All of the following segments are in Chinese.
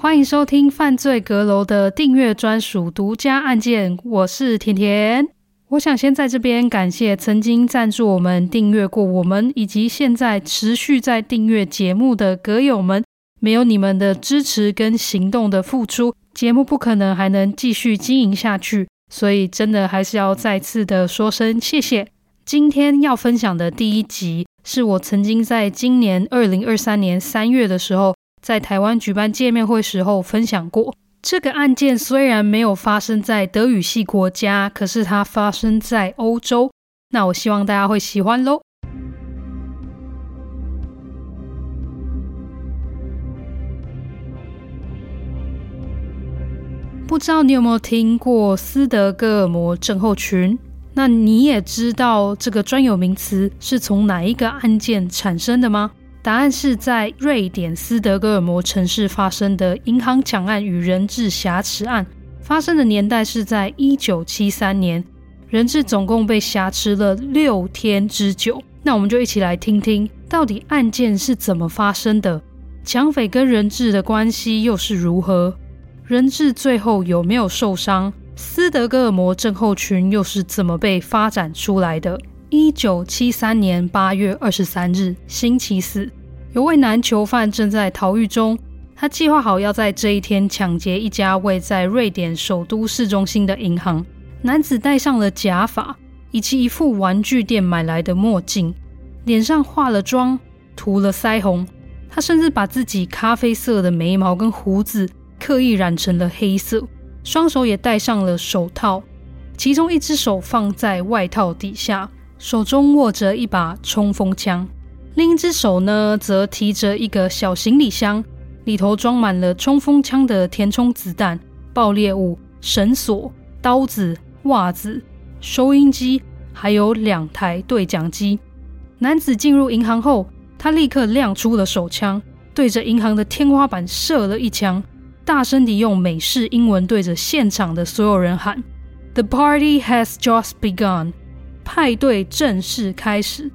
欢迎收听犯罪阁楼的订阅专属独家案件，我是甜甜。我想先在这边感谢曾经赞助我们、订阅过我们，以及现在持续在订阅节目的阁友们。没有你们的支持跟行动的付出，节目不可能还能继续经营下去。所以真的还是要再次的说声谢谢。今天要分享的第一集，是我曾经在今年二零二三年三月的时候。在台湾举办见面会时候分享过，这个案件虽然没有发生在德语系国家，可是它发生在欧洲。那我希望大家会喜欢喽。不知道你有没有听过斯德哥尔摩症候群？那你也知道这个专有名词是从哪一个案件产生的吗？答案是在瑞典斯德哥尔摩城市发生的银行抢案与人质挟持案，发生的年代是在一九七三年，人质总共被挟持了六天之久。那我们就一起来听听，到底案件是怎么发生的，抢匪跟人质的关系又是如何，人质最后有没有受伤，斯德哥尔摩症候群又是怎么被发展出来的？一九七三年八月二十三日，星期四。有位男囚犯正在逃狱中，他计划好要在这一天抢劫一家位在瑞典首都市中心的银行。男子戴上了假发，以及一副玩具店买来的墨镜，脸上化了妆，涂了腮红。他甚至把自己咖啡色的眉毛跟胡子刻意染成了黑色，双手也戴上了手套，其中一只手放在外套底下，手中握着一把冲锋枪。另一只手呢，则提着一个小行李箱，里头装满了冲锋枪的填充子弹、爆裂物、绳索、刀子、袜子、收音机，还有两台对讲机。男子进入银行后，他立刻亮出了手枪，对着银行的天花板射了一枪，大声地用美式英文对着现场的所有人喊：“The party has just begun，派对正式开始。”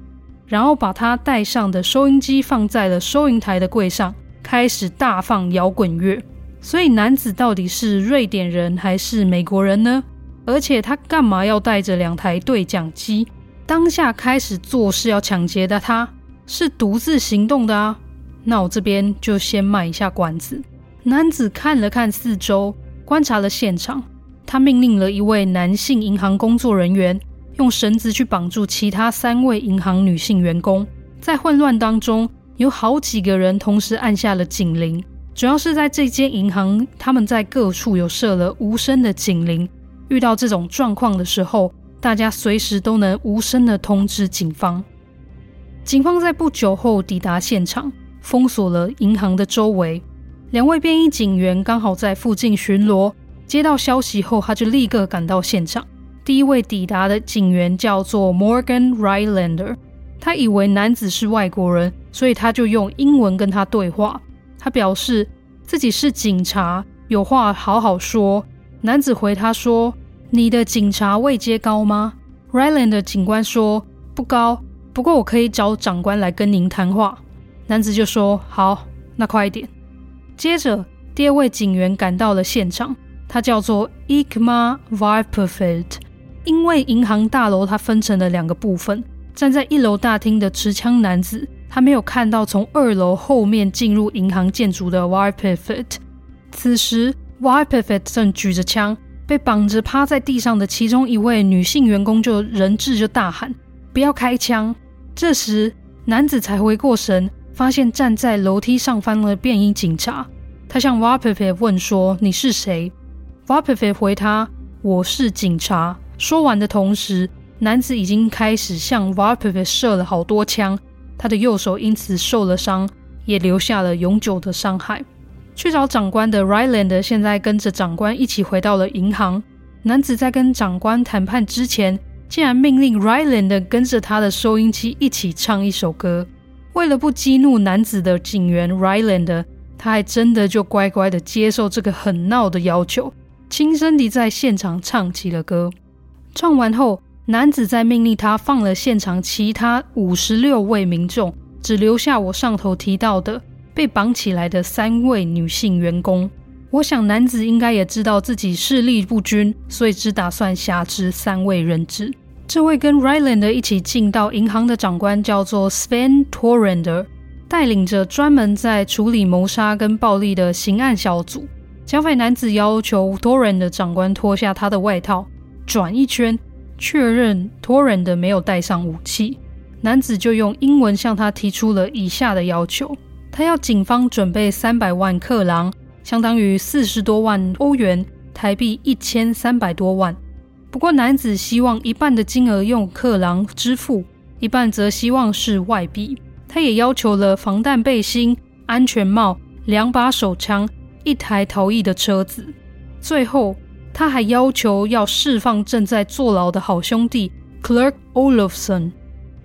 然后把他带上的收音机放在了收银台的柜上，开始大放摇滚乐。所以男子到底是瑞典人还是美国人呢？而且他干嘛要带着两台对讲机？当下开始做事要抢劫的他，是独自行动的啊？那我这边就先卖一下关子。男子看了看四周，观察了现场，他命令了一位男性银行工作人员。用绳子去绑住其他三位银行女性员工，在混乱当中，有好几个人同时按下了警铃。主要是在这间银行，他们在各处有设了无声的警铃。遇到这种状况的时候，大家随时都能无声的通知警方。警方在不久后抵达现场，封锁了银行的周围。两位便衣警员刚好在附近巡逻，接到消息后，他就立刻赶到现场。第一位抵达的警员叫做 Morgan Rylander，他以为男子是外国人，所以他就用英文跟他对话。他表示自己是警察，有话好好说。男子回他说：“你的警察位阶高吗？”Rylander 警官说：“不高，不过我可以找长官来跟您谈话。”男子就说：“好，那快一点。”接着，第二位警员赶到了现场，他叫做 Ikma Viperfit。因为银行大楼它分成了两个部分，站在一楼大厅的持枪男子，他没有看到从二楼后面进入银行建筑的 Varpefeld。此时 Varpefeld 正举着枪，被绑着趴在地上的其中一位女性员工就人质就大喊：“不要开枪！”这时男子才回过神，发现站在楼梯上方的便衣警察。他向 Varpefeld 问说：“你是谁？”Varpefeld 回他：“我是警察。”说完的同时，男子已经开始向 Vape 射了好多枪，他的右手因此受了伤，也留下了永久的伤害。去找长官的 Ryland 现在跟着长官一起回到了银行。男子在跟长官谈判之前，竟然命令 Ryland 跟着他的收音机一起唱一首歌。为了不激怒男子的警员 Ryland，他还真的就乖乖的接受这个很闹的要求，轻声地在现场唱起了歌。唱完后，男子再命令他放了现场其他五十六位民众，只留下我上头提到的被绑起来的三位女性员工。我想男子应该也知道自己势力不均，所以只打算挟持三位人质。这位跟 Ryland 一起进到银行的长官叫做 Sven Torrender，带领着专门在处理谋杀跟暴力的刑案小组。剿匪男子要求 Torrender 长官脱下他的外套，转一圈，确认 Torrender 没有带上武器。男子就用英文向他提出了以下的要求：他要警方准备三百万克朗。相当于四十多万欧元，台币一千三百多万。不过，男子希望一半的金额用克朗支付，一半则希望是外币。他也要求了防弹背心、安全帽、两把手枪、一台逃逸的车子。最后，他还要求要释放正在坐牢的好兄弟 Clerk Olofsson。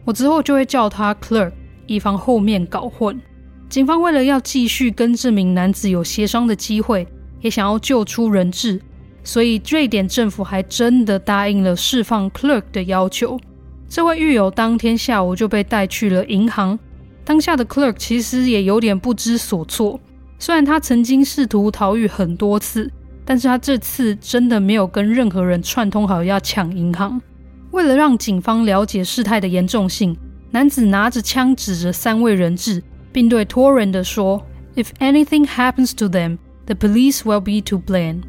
我之后就会叫他 Clerk，以防后面搞混。警方为了要继续跟这名男子有协商的机会，也想要救出人质，所以瑞典政府还真的答应了释放 Clerk 的要求。这位狱友当天下午就被带去了银行。当下的 Clerk 其实也有点不知所措，虽然他曾经试图逃狱很多次，但是他这次真的没有跟任何人串通好要抢银行。为了让警方了解事态的严重性，男子拿着枪指着三位人质。并对托人的说：“If anything happens to them, the police will be to blame。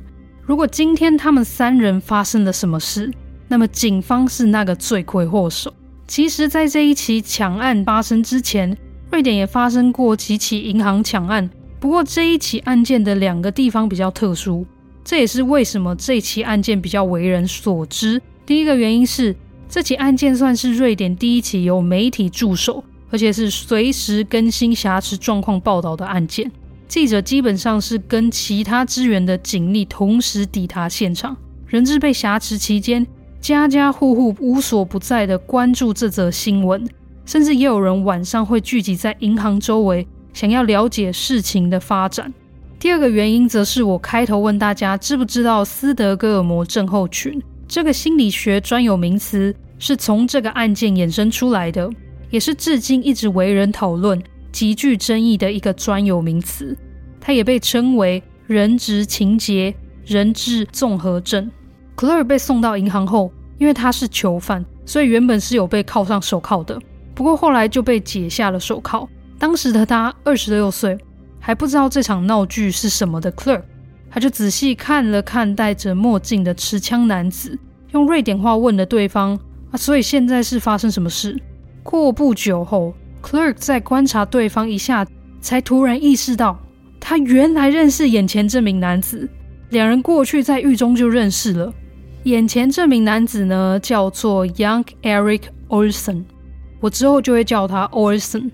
如果今天他们三人发生了什么事，那么警方是那个罪魁祸首。”其实，在这一起抢案发生之前，瑞典也发生过几起银行抢案。不过，这一起案件的两个地方比较特殊，这也是为什么这起案件比较为人所知。第一个原因是，这起案件算是瑞典第一起由媒体驻守。而且是随时更新挟持状况报道的案件，记者基本上是跟其他支援的警力同时抵达现场。人质被挟持期间，家家户户无所不在的关注这则新闻，甚至也有人晚上会聚集在银行周围，想要了解事情的发展。第二个原因，则是我开头问大家知不知道斯德哥尔摩症候群这个心理学专有名词，是从这个案件衍生出来的。也是至今一直为人讨论、极具争议的一个专有名词，它也被称为人质情节、人质综合症。克勒尔被送到银行后，因为他是囚犯，所以原本是有被铐上手铐的。不过后来就被解下了手铐。当时的他二十六岁，还不知道这场闹剧是什么的 clerk，，他就仔细看了看戴着墨镜的持枪男子，用瑞典话问了对方：“啊，所以现在是发生什么事？”过不久后，Clerk 在观察对方一下，才突然意识到，他原来认识眼前这名男子。两人过去在狱中就认识了。眼前这名男子呢，叫做 Young Eric Olson，我之后就会叫他 Olson，。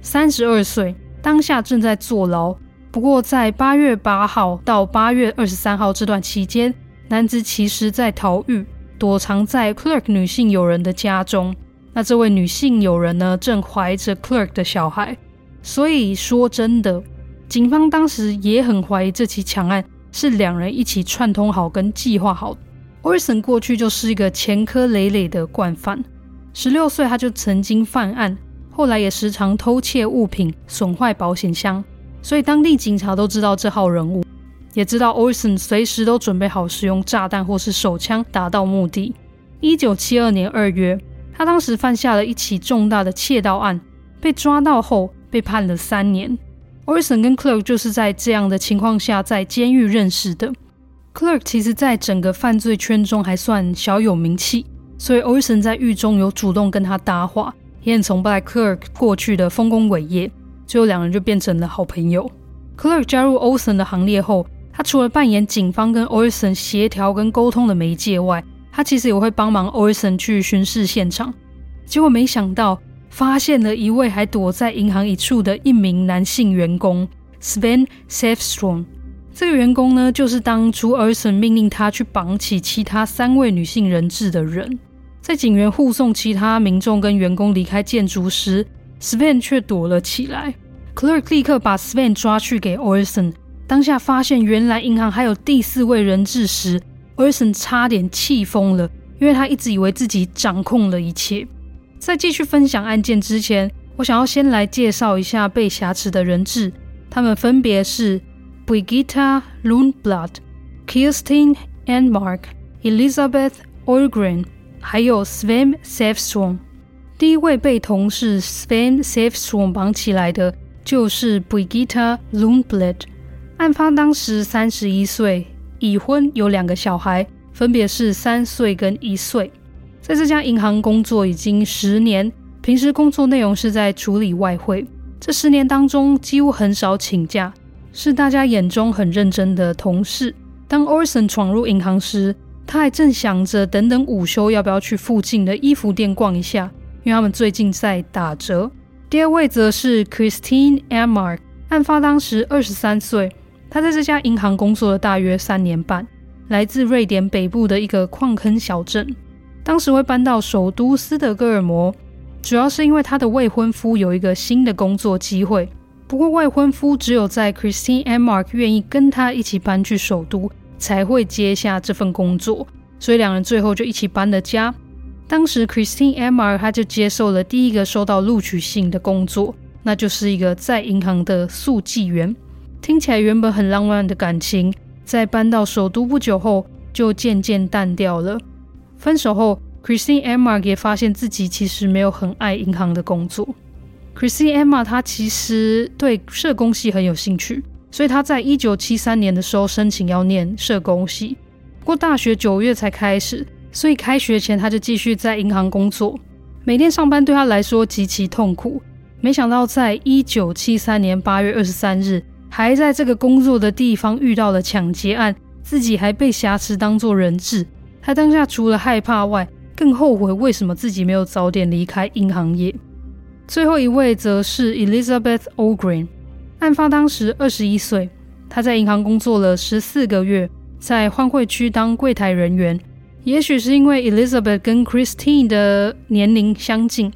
三十二岁，当下正在坐牢。不过在八月八号到八月二十三号这段期间，男子其实在逃狱，躲藏在 Clerk 女性友人的家中。那这位女性友人呢，正怀着 Clerk 的小孩，所以说真的，警方当时也很怀疑这起抢案是两人一起串通好跟计划好的。Olsen 过去就是一个前科累累的惯犯，十六岁他就曾经犯案，后来也时常偷窃物品、损坏保险箱，所以当地警察都知道这号人物，也知道 Olsen 随时都准备好使用炸弹或是手枪达到目的。一九七二年二月。他当时犯下了一起重大的窃盗案，被抓到后被判了三年。Olsen 跟 Clerk 就是在这样的情况下在监狱认识的。Clerk 其实在整个犯罪圈中还算小有名气，所以 Olsen 在狱中有主动跟他搭话，也很崇拜 Clerk 过去的丰功伟业，最后两人就变成了好朋友。Clerk 加入 Olsen 的行列后，他除了扮演警方跟 Olsen 协调跟沟通的媒介外，他其实也会帮忙 Olsen 去巡视现场，结果没想到发现了一位还躲在银行一处的一名男性员工 Sven Safstrom。这个员工呢，就是当初 Olsen 命令他去绑起其他三位女性人质的人。在警员护送其他民众跟员工离开建筑时，Sven 却躲了起来。Clerk 立刻把 Sven 抓去给 Olsen。当下发现原来银行还有第四位人质时，Olsen 差点气疯了，因为他一直以为自己掌控了一切。在继续分享案件之前，我想要先来介绍一下被挟持的人质，他们分别是 Brigitta Lundblad、Kirsten Enmark、Elizabeth Orgren，还有 Sven Säfström。第一位被同事 Sven Säfström 绑起来的，就是 Brigitta Lundblad。案发当时三十一岁，已婚，有两个小孩，分别是三岁跟一岁。在这家银行工作已经十年，平时工作内容是在处理外汇。这十年当中，几乎很少请假，是大家眼中很认真的同事。当 Orson 闯入银行时，他还正想着等等午休要不要去附近的衣服店逛一下，因为他们最近在打折。第二位则是 Christine Enmark，案发当时二十三岁，他在这家银行工作了大约三年半，来自瑞典北部的一个矿坑小镇。当时会搬到首都斯德哥尔摩。主要是因为他的未婚夫有一个新的工作机会，不过未婚夫只有在 Christine Enmark 愿意跟他一起搬去首都，才会接下这份工作，所以两人最后就一起搬了家。当时 Christine Enmark 他就接受了第一个收到录取信的工作，那就是一个在银行的速记员。听起来原本很浪漫的感情，在搬到首都不久后就渐渐淡掉了。分手后。Christine Enmark 也发现自己其实没有很爱银行的工作。Christine Enmark 她其实对社工系很有兴趣，所以他在一九七三年的时候申请要念社工系。不过大学九月才开始，所以开学前他就继续在银行工作。每天上班对他来说极其痛苦。没想到在一九七三年八月二十三日，还在这个工作的地方遇到了抢劫案，自己还被挟持当做人质。他当下除了害怕外，更后悔为什么自己没有早点离开银行业。最后一位则是 Elizabeth Orgren，案发当时二十一岁，他在银行工作了十四个月，在换汇区当柜台人员。也许是因为 Elizabeth 跟 Christine 的年龄相近，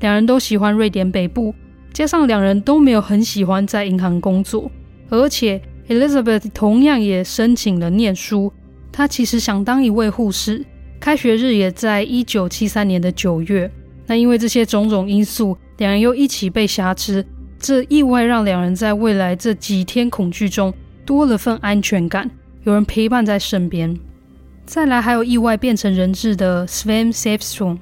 两人都喜欢瑞典北部，加上两人都没有很喜欢在银行工作，而且 Elizabeth 同样也申请了念书，她其实想当一位护士。开学日也在一九七三年的九月，那因为这些种种因素，两人又一起被挟持，这意外让两人在未来这几天恐惧中多了份安全感，有人陪伴在身边。再来还有意外变成人质的 Sven Säfström，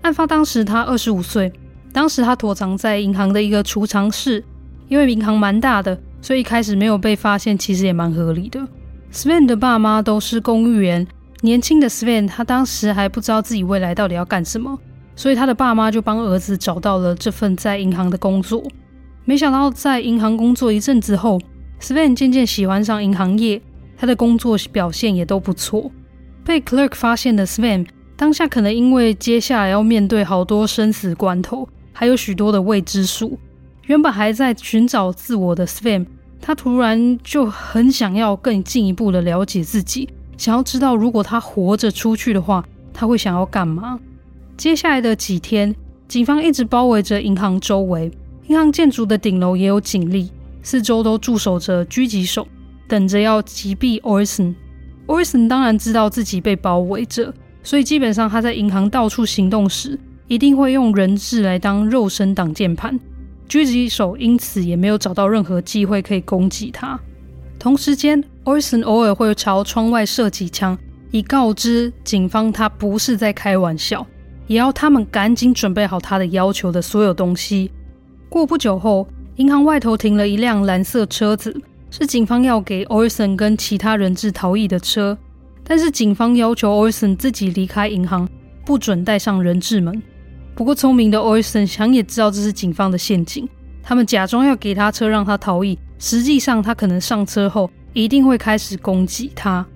案发当时他二十五岁，当时他躲藏在银行的一个储藏室，因为银行蛮大的，所以一开始没有被发现，其实也蛮合理的。Sven 的爸妈都是公务员。年轻的 Sven，他当时还不知道自己未来到底要干什么，所以他的爸妈就帮儿子找到了这份在银行的工作。没想到在银行工作一阵子后，Sven 渐渐喜欢上银行业，他的工作表现也都不错。被 Clerk 发现的 Sven，当下可能因为接下来要面对好多生死关头，还有许多的未知数，原本还在寻找自我的 Sven，他突然就很想要更进一步的了解自己。想要知道，如果他活着出去的话，他会想要干嘛？接下来的几天，警方一直包围着银行周围，银行建筑的顶楼也有警力，四周都驻守着狙击手，等着要击毙 Orson。Orson 当然知道自己被包围着，所以基本上他在银行到处行动时，一定会用人质来当肉身挡箭盘。狙击手因此也没有找到任何机会可以攻击他。同时间，Orson 偶尔会朝窗外射几枪，以告知警方他不是在开玩笑，也要他们赶紧准备好他的要求的所有东西。过不久后，银行外头停了一辆蓝色车子，是警方要给 Orson 跟其他人质逃逸的车。但是警方要求 Orson 自己离开银行，不准带上人质们。不过聪明的 Orson 想也知道这是警方的陷阱，他们假装要给他车让他逃逸。实际上，他可能上车后一定会开始攻击他。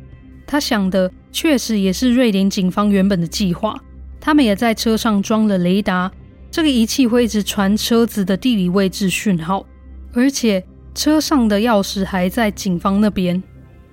他想的确实也是瑞典警方原本的计划。他们也在车上装了雷达，这个仪器会一直传车子的地理位置讯号。而且车上的钥匙还在警方那边。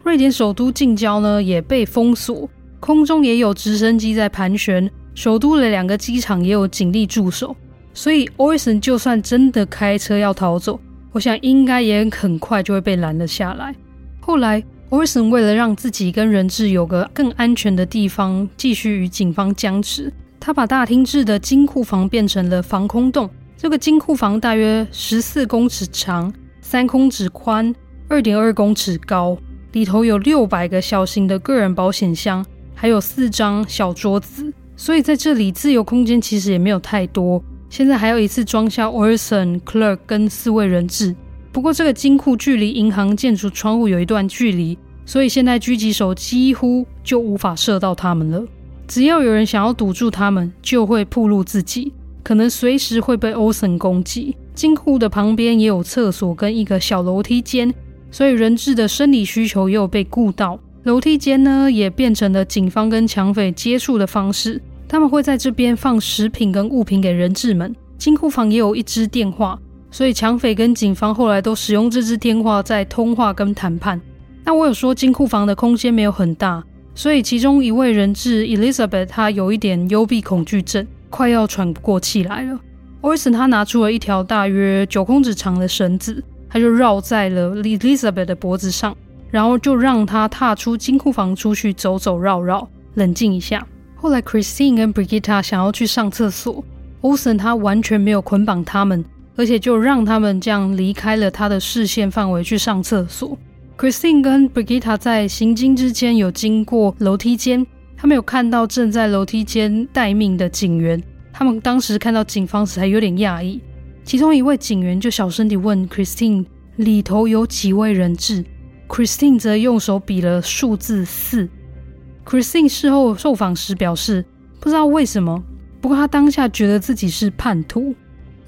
瑞典首都近郊呢也被封锁，空中也有直升机在盘旋，首都的两个机场也有警力驻守。所以 Orson 就算真的开车要逃走，我想应该也很快就会被拦了下来。后来，Orson 为了让自己跟人质有个更安全的地方，继续与警方僵持。他把大厅制的金库房变成了防空洞。这个金库房大约十四公尺长，三公尺宽，二点二公尺高，里头有六百个小型的个人保险箱，还有四张小桌子，所以在这里自由空间其实也没有太多。现在还要一次装下 Orson、Clark 跟四位人质。不过这个金库距离银行建筑窗户有一段距离，所以现在狙击手几乎就无法射到他们了。只要有人想要堵住他们，就会暴露自己，可能随时会被 Orson 攻击。金库的旁边也有厕所跟一个小楼梯间，所以人质的生理需求也有被顾到。楼梯间呢，也变成了警方跟抢匪接触的方式。他们会在这边放食品跟物品给人质们。金库房也有一支电话，所以抢匪跟警方后来都使用这支电话在通话跟谈判。那我有说金库房的空间没有很大，所以其中一位人质 Elizabeth 她有一点幽闭恐惧症，快要喘不过气来了。Orson 他拿出了一条大约九公尺长的绳子，他就绕在了 Elizabeth 的脖子上，然后就让她踏出金库房出去走走绕绕，冷静一下。后来，Christine 跟 Brigitta 想要去上厕所，Orson 他完全没有捆绑他们，而且就让他们这样离开了他的视线范围去上厕所。Christine 跟 Brigitta 在行经之间有经过楼梯间，他们有看到正在楼梯间待命的警员。他们当时看到警方时还有点讶异，其中一位警员就小声地问 Christine：“ 里头有几位人质？”Christine 则用手比了数字四。Christine 事后受访时表示，不知道为什么，不过他当下觉得自己是叛徒。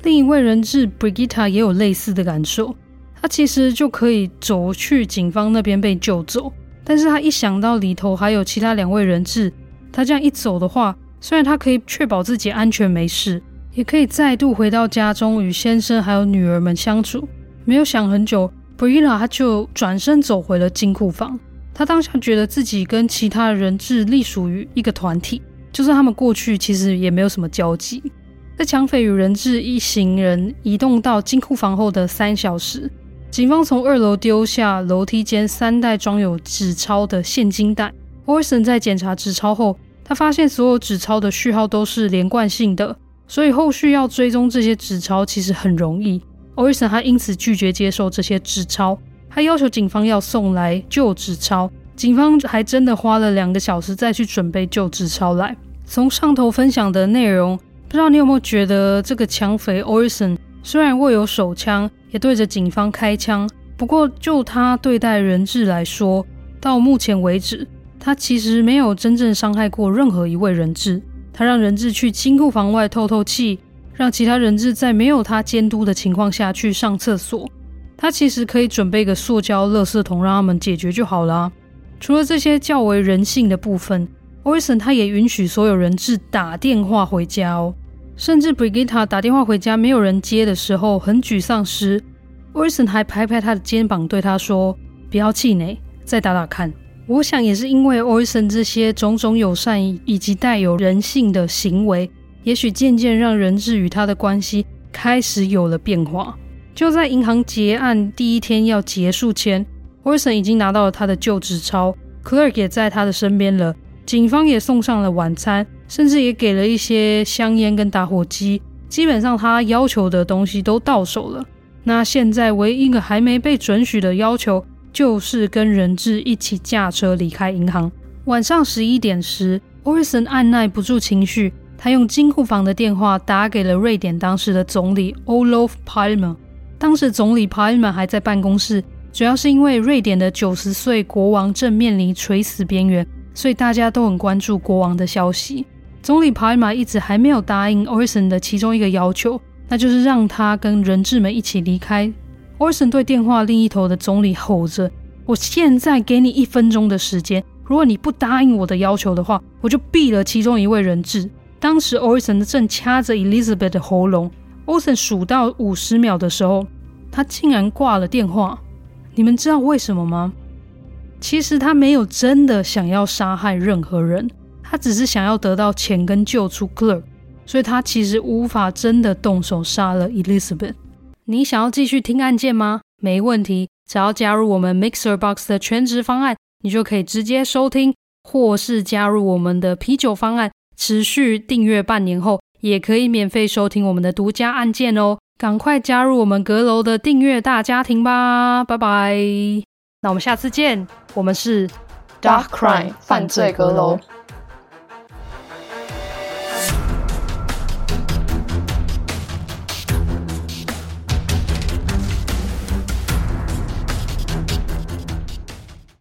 另一位人质 Brigitta 也有类似的感受，他其实就可以走去警方那边被救走，但是他一想到里头还有其他两位人质，他这样一走的话，虽然他可以确保自己安全没事，也可以再度回到家中与先生还有女儿们相处，没有想很久 b r i l a 他就转身走回了金库房。他当下觉得自己跟其他人质隶属于一个团体，就算他们过去其实也没有什么交集。在抢匪与人质一行人移动到金库房后的三小时，警方从二楼丢下楼梯间三袋装有纸钞的现金袋。Orson 在检查纸钞后，他发现所有纸钞的序号都是连贯性的，所以后续要追踪这些纸钞其实很容易。Orson 他因此拒绝接受这些纸钞。他要求警方要送来旧纸钞，警方还真的花了两个小时再去准备旧纸钞来。从上头分享的内容，不知道你有没有觉得这个抢匪 Orson 虽然握有手枪，也对着警方开枪，不过就他对待人质来说，到目前为止，他其实没有真正伤害过任何一位人质。他让人质去金库房外透透气，让其他人质在没有他监督的情况下去上厕所。他其实可以准备个塑胶垃圾桶，让他们解决就好了。除了这些较为人性的部分，Orson 他也允许所有人质打电话回家哦。甚至 Brigitta 打电话回家没有人接的时候，很沮丧时，Orson 还拍拍他的肩膀，对他说：“不要气馁，再打打看。”我想也是因为 Orson 这些种种友善以及带有人性的行为，也许渐渐让人质与他的关系开始有了变化。就在银行结案第一天要结束前，Orson 已经拿到了他的旧纸钞，Clerk 也在他的身边了。警方也送上了晚餐，甚至也给了一些香烟跟打火机。基本上他要求的东西都到手了。那现在唯一一个还没被准许的要求，就是跟人质一起驾车离开银行。晚上十一点时，Orison 按捺不住情绪，他用金库房的电话打给了瑞典当时的总理 Olof Palme。当时总理 Palme 还在办公室，主要是因为瑞典的九十岁国王正面临垂死边缘，所以大家都很关注国王的消息。总理帕尔马一直还没有答应 Orson 的其中一个要求，那就是让他跟人质们一起离开。Orson 对电话另一头的总理吼着：“我现在给你一分钟的时间，如果你不答应我的要求的话，我就毙了其中一位人质。”当时 Orson 正掐着 Elizabeth 的喉咙。Orson 数到五十秒的时候，他竟然挂了电话。你们知道为什么吗？其实他没有真的想要杀害任何人，他只是想要得到钱跟救出 Clark，所以他其实无法真的动手杀了 Elizabeth。你想要继续听案件吗？没问题，只要加入我们 Mixer Box 的全职方案，你就可以直接收听，或是加入我们的啤酒方案，持续订阅半年后。也可以免费收听我们的独家案件哦，赶快加入我们阁楼的订阅大家庭吧！拜拜。那我们下次见。我们是 Dark Crime 犯罪阁楼。